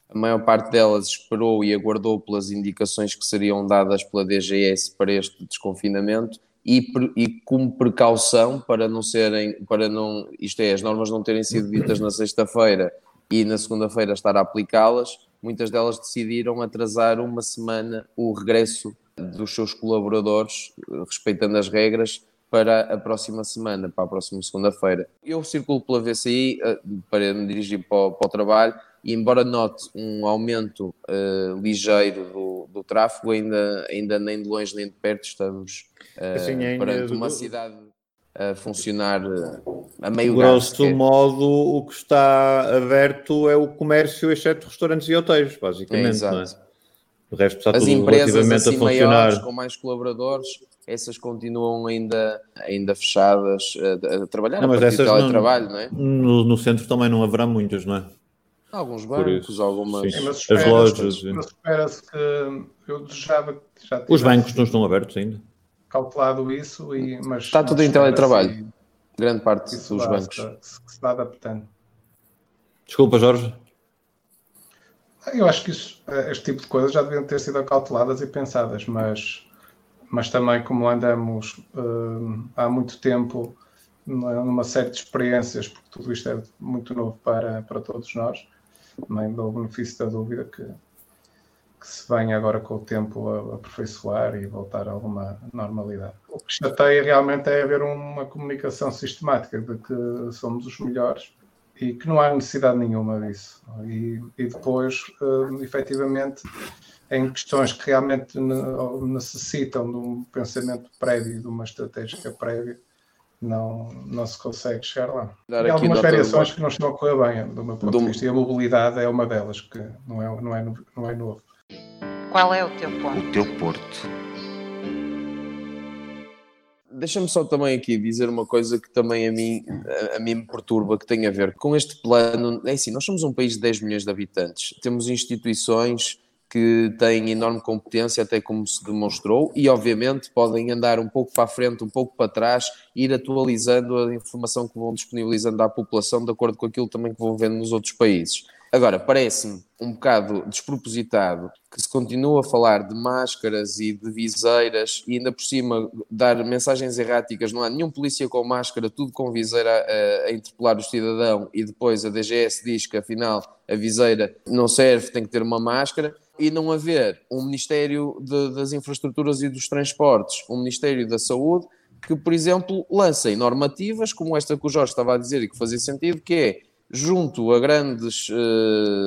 a maior parte delas esperou e aguardou pelas indicações que seriam dadas pela DGS para este desconfinamento e, e como precaução para não serem, para não, isto é, as normas não terem sido ditas na sexta-feira e na segunda-feira estar a aplicá-las, muitas delas decidiram atrasar uma semana o regresso dos seus colaboradores, eh, respeitando as regras, para a próxima semana, para a próxima segunda-feira. Eu circulo pela VCI eh, para me dirigir para o, para o trabalho e embora note um aumento eh, ligeiro do, do tráfego, ainda, ainda nem de longe nem de perto estamos eh, Assim, em- perante uma cidade a funcionar eh, a meio gás. grosso que é- modo, o que está aberto é o comércio, exceto restaurantes e hotéis, basicamente. É, é? O resto está As tudo empresas relativamente assim a funcionar. maiores, com mais colaboradores, essas continuam ainda, ainda fechadas a, a trabalhar Não, a mas partir de essas teletrabalho, não é? No, no centro também não haverá muitas, não é? Alguns bancos, algumas... sim. Mas As lojas, mas espera-se que eu desejava que já Os bancos não estão abertos ainda. calculado isso, e, mas Está tudo em teletrabalho. Grande parte dos vai- bancos. se- que se vai adaptando. Desculpa, Jorge. Eu acho que isso, eh, este tipo de coisas já deviam ter sido calculadas e pensadas, mas, mas também como andamos eh, há muito tempo numa numa série de experiências, porque tudo isto é muito novo para, para todos nós, também dou o benefício da dúvida que, que se venha agora com o tempo a, aperfeiçoar e voltar a alguma normalidade. O que chateia realmente é haver uma comunicação sistemática de que somos os melhores e que não há necessidade nenhuma disso. E, e depois, eh, efetivamente, em questões que realmente ne- necessitam de um pensamento prévio, de uma estratégia prévia, não, não se consegue chegar lá. Dar e algumas variações que não estão a correr bem, do meu ponto Do- de vista, e a mobilidade é uma delas, que não é, não é, não é novo. Qual é o teu ponto? O teu Porto. Deixa-me só também aqui dizer uma coisa que também a mim, a, a mim me perturba, que tem a ver com este plano. É assim, nós somos um país de 10 milhões de habitantes, temos instituições que têm enorme competência, até como se demonstrou, e obviamente podem andar um pouco para a frente, um pouco para trás, ir atualizando a informação que vão disponibilizando à população, de acordo com aquilo também que vão vendo nos outros países. Agora, parece-me um bocado despropositado que se continua a falar de máscaras e de viseiras e ainda por cima dar mensagens erráticas, não há nenhum polícia com máscara, tudo com viseira a, a interpelar o cidadão e depois a DGS diz que afinal a viseira não serve, tem que ter uma máscara e não haver um Ministério de- das Infraestruturas e dos Transportes, um Ministério da Saúde que, por exemplo, lancem normativas como esta que o Jorge estava a dizer e que fazia sentido, que é junto a grandes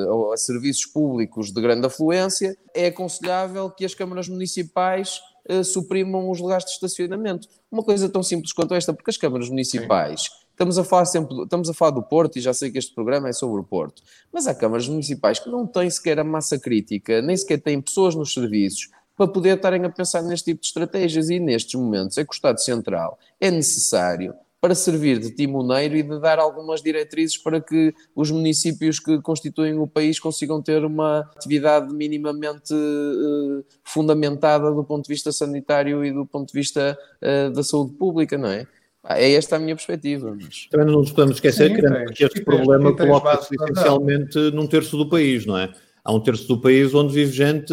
ou a serviços públicos de grande afluência, é aconselhável que as câmaras municipais eh, suprimam os lugares de estacionamento. Uma coisa tão simples quanto esta, porque as câmaras municipais, estamos a falar sempre, estamos a falar do Porto e já sei que este programa é sobre o Porto, mas há câmaras municipais que não têm sequer a massa crítica, nem sequer têm pessoas nos serviços para poder estarem a pensar neste tipo de estratégias e nestes momentos é que o Estado Central é necessário para servir de timoneiro e de dar algumas diretrizes para que os municípios que constituem o país consigam ter uma atividade minimamente eh, fundamentada do ponto de vista sanitário e do ponto de vista eh, da saúde pública, não é? É esta a minha perspectiva. Mas... Também não nos podemos esquecer Sim, que, tens- que este e tens- problema coloca-se essencialmente num terço do país, não é? Há um terço do país onde vive gente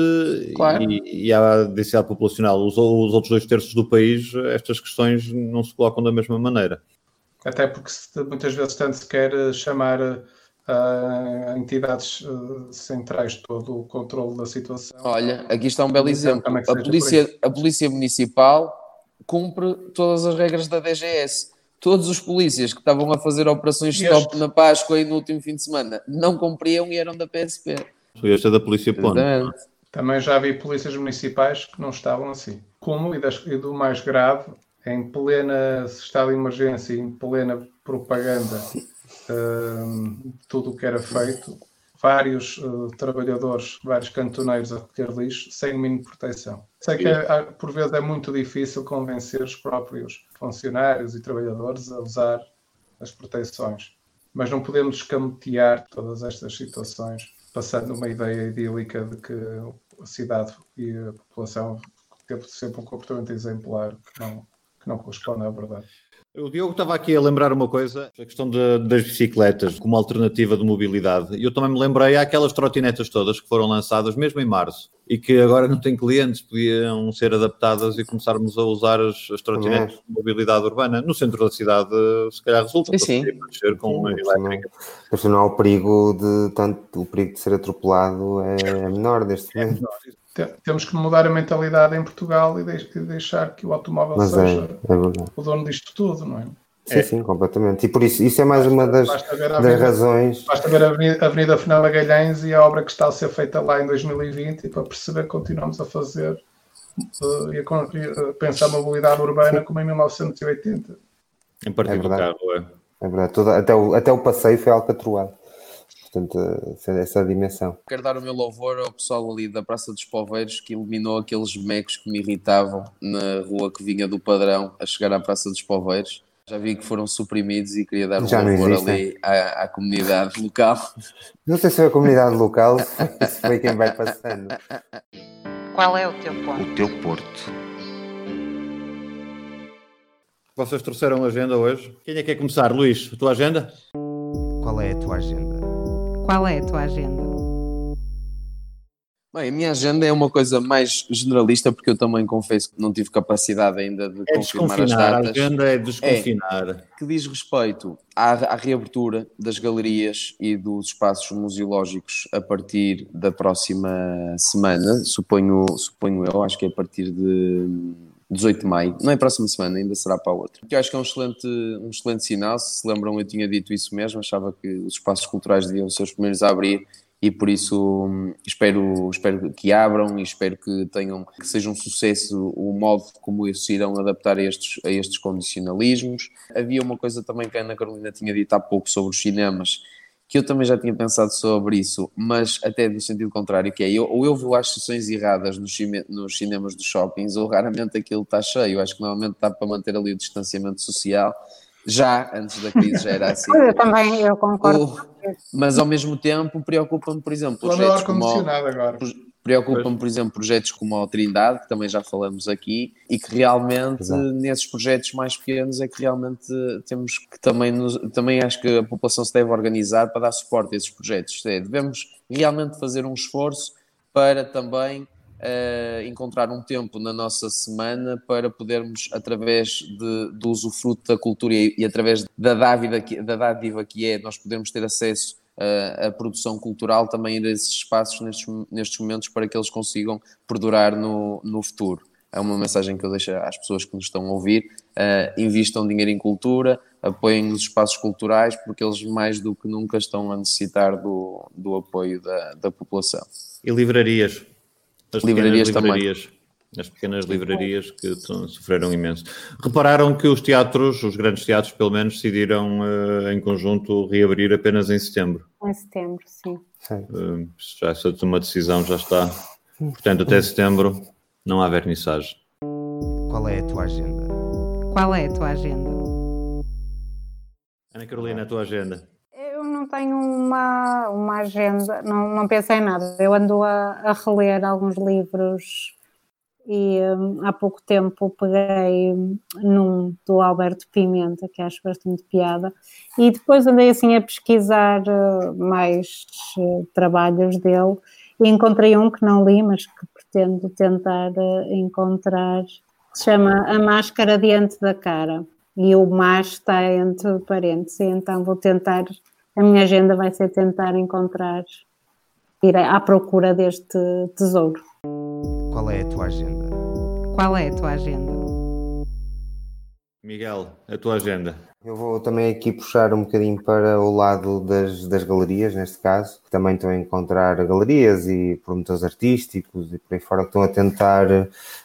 Claro. e, e há densidade populacional. Os, os outros dois terços do país, estas questões não se colocam da mesma maneira. Até porque se- muitas vezes tanto se quer eh, chamar eh, a entidades eh, centrais todo o controle da situação. Olha, aqui está um belo Então, exemplo. que A polícia, a polícia municipal cumpre todas as regras da DGS. Todos os polícias que estavam a fazer operações E stop na Páscoa e no último fim de semana não cumpriam e eram da PSP. Este é da Polícia Plana. Exatamente. Também já vi polícias municipais que não estavam assim. Como, e, das- e do mais grave, em plena estado de emergência, em plena propaganda, hum, tudo o que era feito, vários eh, trabalhadores, vários cantoneiros a recolher lixo, sem mínimo proteção. Sei que é, por vezes é muito difícil convencer os próprios funcionários e trabalhadores a usar as proteções, mas não podemos escamotear todas estas situações passando uma ideia idílica de que a cidade e a população teve sempre um comportamento exemplar que não, que não corresponde à verdade. O Diogo estava aqui a lembrar uma coisa, a questão de- das bicicletas como alternativa de mobilidade. E eu também me lembrei aquelas trotinetas todas que foram lançadas mesmo em março e que agora não têm clientes, podiam ser adaptadas e começarmos a usar as, as trotinetas de mobilidade urbana. No centro da cidade, se calhar resulta. Sim, sim. mexer com uma Sim, não- elétrica. Mas não há o perigo de tanto o perigo de ser atropelado é, é menor neste momento. Te- Temos que mudar a mentalidade em Portugal e deix- e deixar que o automóvel Mas é, seja é verdade. o dono disto tudo, não é? Sim, sim, completamente. E por isso, isso é mais uma das, Basta ver a das Avenida, razões. basta ver a Avenida, Avenida Fernando Magalhães e a obra que está a ser feita lá em 2020 e para perceber que continuamos a fazer eh, e a, e a pensar a mobilidade urbana como em 1980. Em partir É verdade. carro, é. É verdade. Toda- até, o, até o passeio foi alcatroado. Portanto, essa dimensão. Quero dar o meu louvor ao pessoal ali da Praça dos Poveiros que eliminou aqueles mecos que me irritavam na rua que vinha do padrão a chegar à Praça dos Poveiros. Já vi que foram suprimidos e queria dar um Já louvor ali à, à comunidade local. Não sei se foi a comunidade local, se foi quem vai passando. Qual é o teu ponto? O teu Porto. Vocês trouxeram a agenda hoje. Quem é que quer começar? Luís, a tua agenda? Qual é a tua agenda? Qual é a tua agenda? Bem, a minha agenda é uma coisa mais generalista porque eu também confesso que não tive capacidade ainda de É confirmar as desconfinar. A datas. agenda é desconfinar. que diz respeito à, à reabertura das galerias e dos espaços museológicos a partir da próxima semana, suponho, suponho eu, acho que é a partir de 18 de maio, não é próxima semana, ainda será para a outra. Que eu acho que é um excelente, um excelente sinal, se se lembram eu tinha dito isso mesmo, achava que os espaços culturais deviam ser os primeiros a abrir e por isso hum, espero, espero que abram e espero que tenham que seja um sucesso o modo como se irão adaptar a estes, a estes condicionalismos. Havia uma coisa também que a Ana Carolina tinha dito há pouco sobre os cinemas, que eu também já tinha pensado sobre isso, mas até no sentido contrário, que é, eu, ou eu vou às sessões erradas nos, cime- nos cinemas dos shoppings, ou raramente aquilo está cheio. Eu acho que normalmente está para manter ali o distanciamento social. Já antes da crise já era assim. Eu também, eu concordo. Ou- mas ao mesmo tempo preocupa-me, por exemplo, projetos como, o- ar-condicionado agora. Preocupa-me, por exemplo, projetos como a Trindade, que também já falamos aqui, e que realmente Exato. nesses projetos mais pequenos é que realmente temos que também, nos- também acho que a população se deve organizar para dar suporte a esses projetos. É, devemos realmente fazer um esforço para também eh, encontrar um tempo na nossa semana para podermos, através de, do usufruto da cultura e, e através da dádiva, que, da dádiva que é, nós podermos ter acesso eh, à produção cultural, também ir a esses espaços nestes, nestes momentos para que eles consigam perdurar no, no futuro. É uma mensagem que eu deixo às pessoas que nos estão a ouvir. eh, invistam dinheiro em cultura, apoiem os espaços culturais, porque eles mais do que nunca estão a necessitar do, do apoio da, da população. E livrarias. As Livrarias pequenas também. livrarias. As pequenas livrarias que sofreram imenso. Repararam que os teatros, os grandes teatros pelo menos, decidiram eh, em conjunto reabrir apenas em setembro. Em setembro, sim. Sim. Eh, já essa uma decisão já está. Portanto, até setembro não há vernissagem. Qual é a tua agenda? Qual é a tua agenda? Ana Carolina, a tua agenda. Eu não tenho uma, uma agenda, não, não pensei em nada. Eu ando a, a reler alguns livros e hum, há pouco tempo peguei num do Alberto Pimenta, que acho bastante piada, e depois andei assim a pesquisar eh, mais eh, trabalhos dele e encontrei um que não li, mas que pretendo tentar eh, encontrar, que se chama A Máscara Diante da Cara. E o mas está entre parênteses, então vou tentar, a minha agenda vai ser tentar encontrar, ir à procura deste tesouro. Qual é a tua agenda? Qual é a tua agenda? Miguel, a tua agenda. Eu vou também aqui puxar um bocadinho para o lado das, das galerias, neste caso, que também estão a encontrar galerias e promotores artísticos e por aí fora que estão a tentar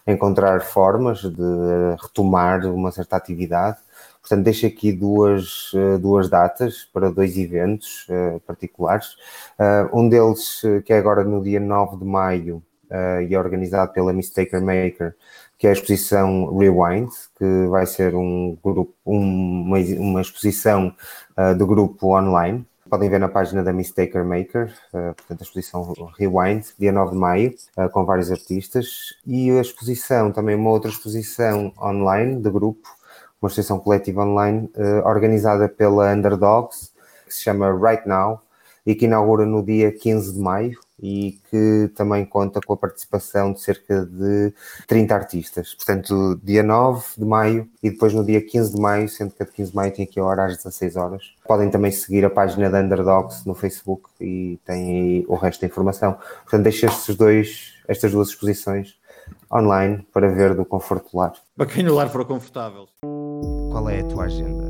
encontrar formas de retomar uma certa atividade. Portanto, deixo aqui duas, eh, duas datas para dois eventos eh, particulares. Eh, um deles, que é agora no dia 9 de maio, eh, e é organizado pela Mistaker Maker, que é a exposição Rewind, que vai ser um grupo, um- uma, uma exposição uh, do grupo online. Podem ver na página da Mistaker Maker, uh, portanto, a exposição Rewind, dia 9 de maio, uh, com vários artistas. E a exposição, também uma outra exposição online do grupo, uma exposição coletiva online, uh, organizada pela Underdogs, que se chama Right Now, e que inaugura no dia 15 de maio e que também conta com a participação de cerca de 30 artistas. Portanto, dia 9 de maio e depois no dia 15 de maio, sendo que a de 15 de maio tem aqui a hora às 16 horas. Podem também seguir a página da Underdogs no Facebook e têm aí o resto da informação. Portanto, deixo estes dois, estas duas exposições online para ver do conforto do lar. Para quem no lar for confortável. Qual é a tua agenda?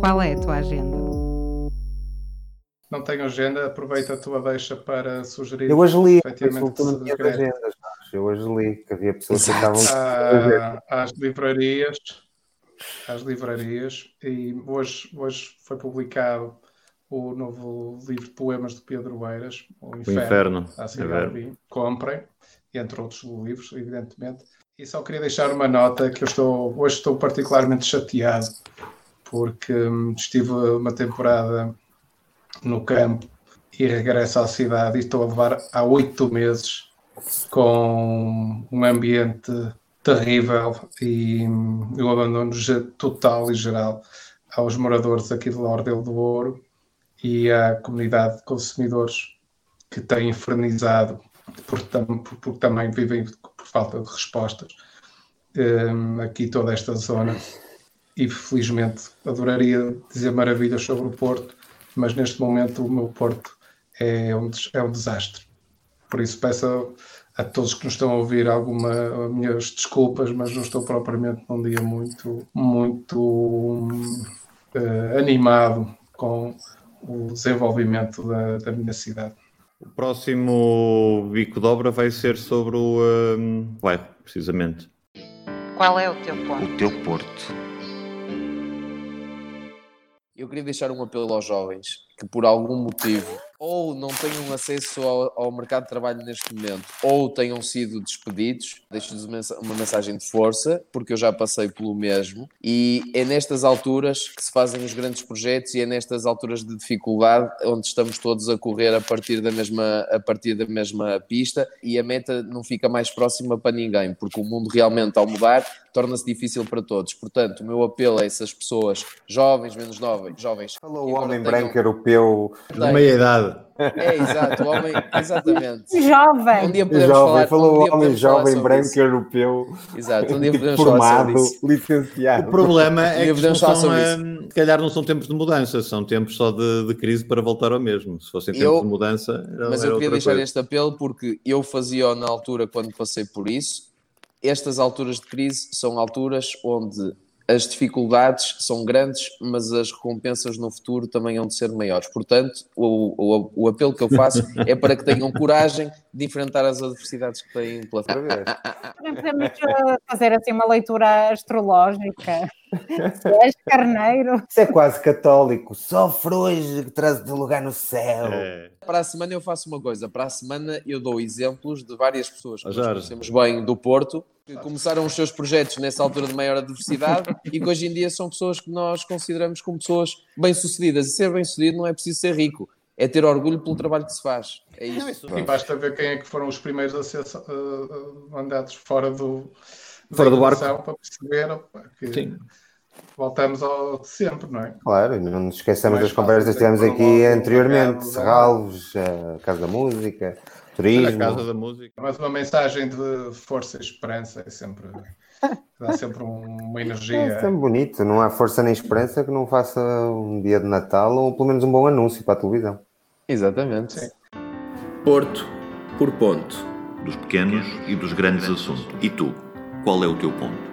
Qual é a tua agenda? Não tenho agenda, aproveita a tua deixa para sugerir. Eu hoje li, efetivamente, se querer. agendas, eu hoje li que havia pessoas que estavam Ah, às livrarias, às livrarias, e hoje, hoje foi publicado o novo livro de poemas de Pedro Eiras, O O Inferno, inferno. a É. Comprem, entre outros livros, evidentemente. E só queria deixar uma nota que eu estou, hoje estou particularmente chateado porque hum, estive uma temporada no campo e regresso à cidade e estou a levar há oito meses com um ambiente terrível e o abandono ge- total e geral aos moradores aqui de Lordelo do Ouro e à comunidade de consumidores que tem infernizado porque, por- porque também vivem por falta de respostas hum, aqui toda esta zona. E felizmente adoraria dizer maravilhas sobre o Porto, mas neste momento o meu Porto é um, é um desastre. Por isso peço a, a todos que nos estão a ouvir alguma minhas desculpas, mas não estou propriamente num dia muito, muito hum, eh, animado com o desenvolvimento da, da minha cidade. O próximo bico de obra vai ser sobre o. hum, vai, precisamente. Qual é o teu ponto? O teu Porto. Eu queria deixar um apelo aos jovens que, por algum motivo, ou não tenham acesso ao, ao mercado de trabalho neste momento, ou tenham sido despedidos. Deixo-lhes uma mensa- uma mensagem de força, porque eu já passei pelo mesmo. E é nestas alturas que se fazem os grandes projetos e é nestas alturas de dificuldade onde estamos todos a correr a partir da mesma, a partir da mesma pista e a meta não fica mais próxima para ninguém, porque o mundo realmente, ao mudar, torna-se difícil para todos. Portanto, o meu apelo a essas pessoas, jovens, menos jovens, jovens. Falou o homem tenham- branco europeu, De meia idade. É, exato, o homem, exatamente. Um Jovem. dia podemos jovem, falar, falou um homem jovem branco isso. europeu, Exato, um dia podemos falar formado, sobre isso. licenciado. O problema é Um que não são, hum, se calhar não são tempos de mudança, são tempos só de, de crise para voltar ao mesmo. Se fossem tempos Eu- de mudança, era, Mas era eu queria outra deixar coisa. este apelo porque eu fazia na altura quando passei por isso. Estas alturas de crise são alturas onde as dificuldades são grandes, mas as recompensas no futuro também hão de ser maiores. Portanto, o, o, o apelo que eu faço é para que tenham coragem de enfrentar as adversidades que têm pela frente. Podemos uh, fazer assim uma leitura astrológica. Se és carneiro. Isso é quase católico. Sofre hoje que traz de lugar no céu. É, Para a semana eu faço uma coisa. Para a semana eu dou exemplos de várias pessoas que nós conhecemos bem do Porto, que começaram os seus projetos nessa altura de maior adversidade e que hoje em dia são pessoas que nós consideramos como pessoas bem-sucedidas. E ser bem-sucedido não é preciso ser rico, é ter orgulho pelo trabalho que se faz. É isso. E basta ver quem é que foram os primeiros a ser uh, mandados fora do, Fora do barco. para perceber opa, que Sim. voltamos ao de sempre, não é? Claro, e não nos esqueçamos das conversas que tivemos aqui um anteriormente. Serralves, a Casa da Música, turismo. casa da música. Mas uma mensagem de força e esperança é sempre dá sempre um- uma É energia. sempre bonito, não há força nem esperança que não faça um dia de Natal ou pelo menos um bom anúncio para a televisão. Exatamente. Sim. Porto por ponto. Dos pequenos e dos grandes assuntos. E tu, qual é o teu ponto?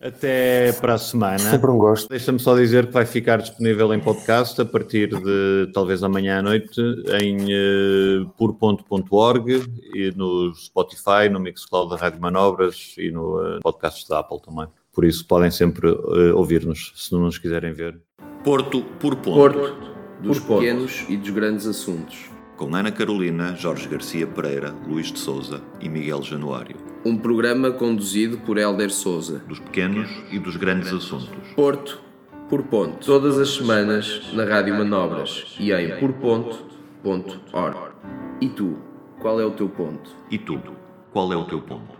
Até para a semana. Sempre um gosto. Deixa-me só dizer que vai ficar disponível em podcast a partir de talvez amanhã à noite em uh, pur.org e no Spotify, no Mixcloud da Rádio Manobras e no uh, podcast da Apple também. Por isso podem sempre uh, ouvir-nos se não nos quiserem ver. Porto por ponto. Porto dos Por ponto. pequenos e dos grandes assuntos. Com Ana Carolina, Jorge Garcia Pereira, Luís de Souza e Miguel Januário. Um programa conduzido por Helder Souza. Dos pequenos e dos grandes assuntos. Porto por ponto. Todas as semanas na Rádio Manobras e em porponto.org. E tu, qual é o teu ponto? E tu, qual é o teu ponto?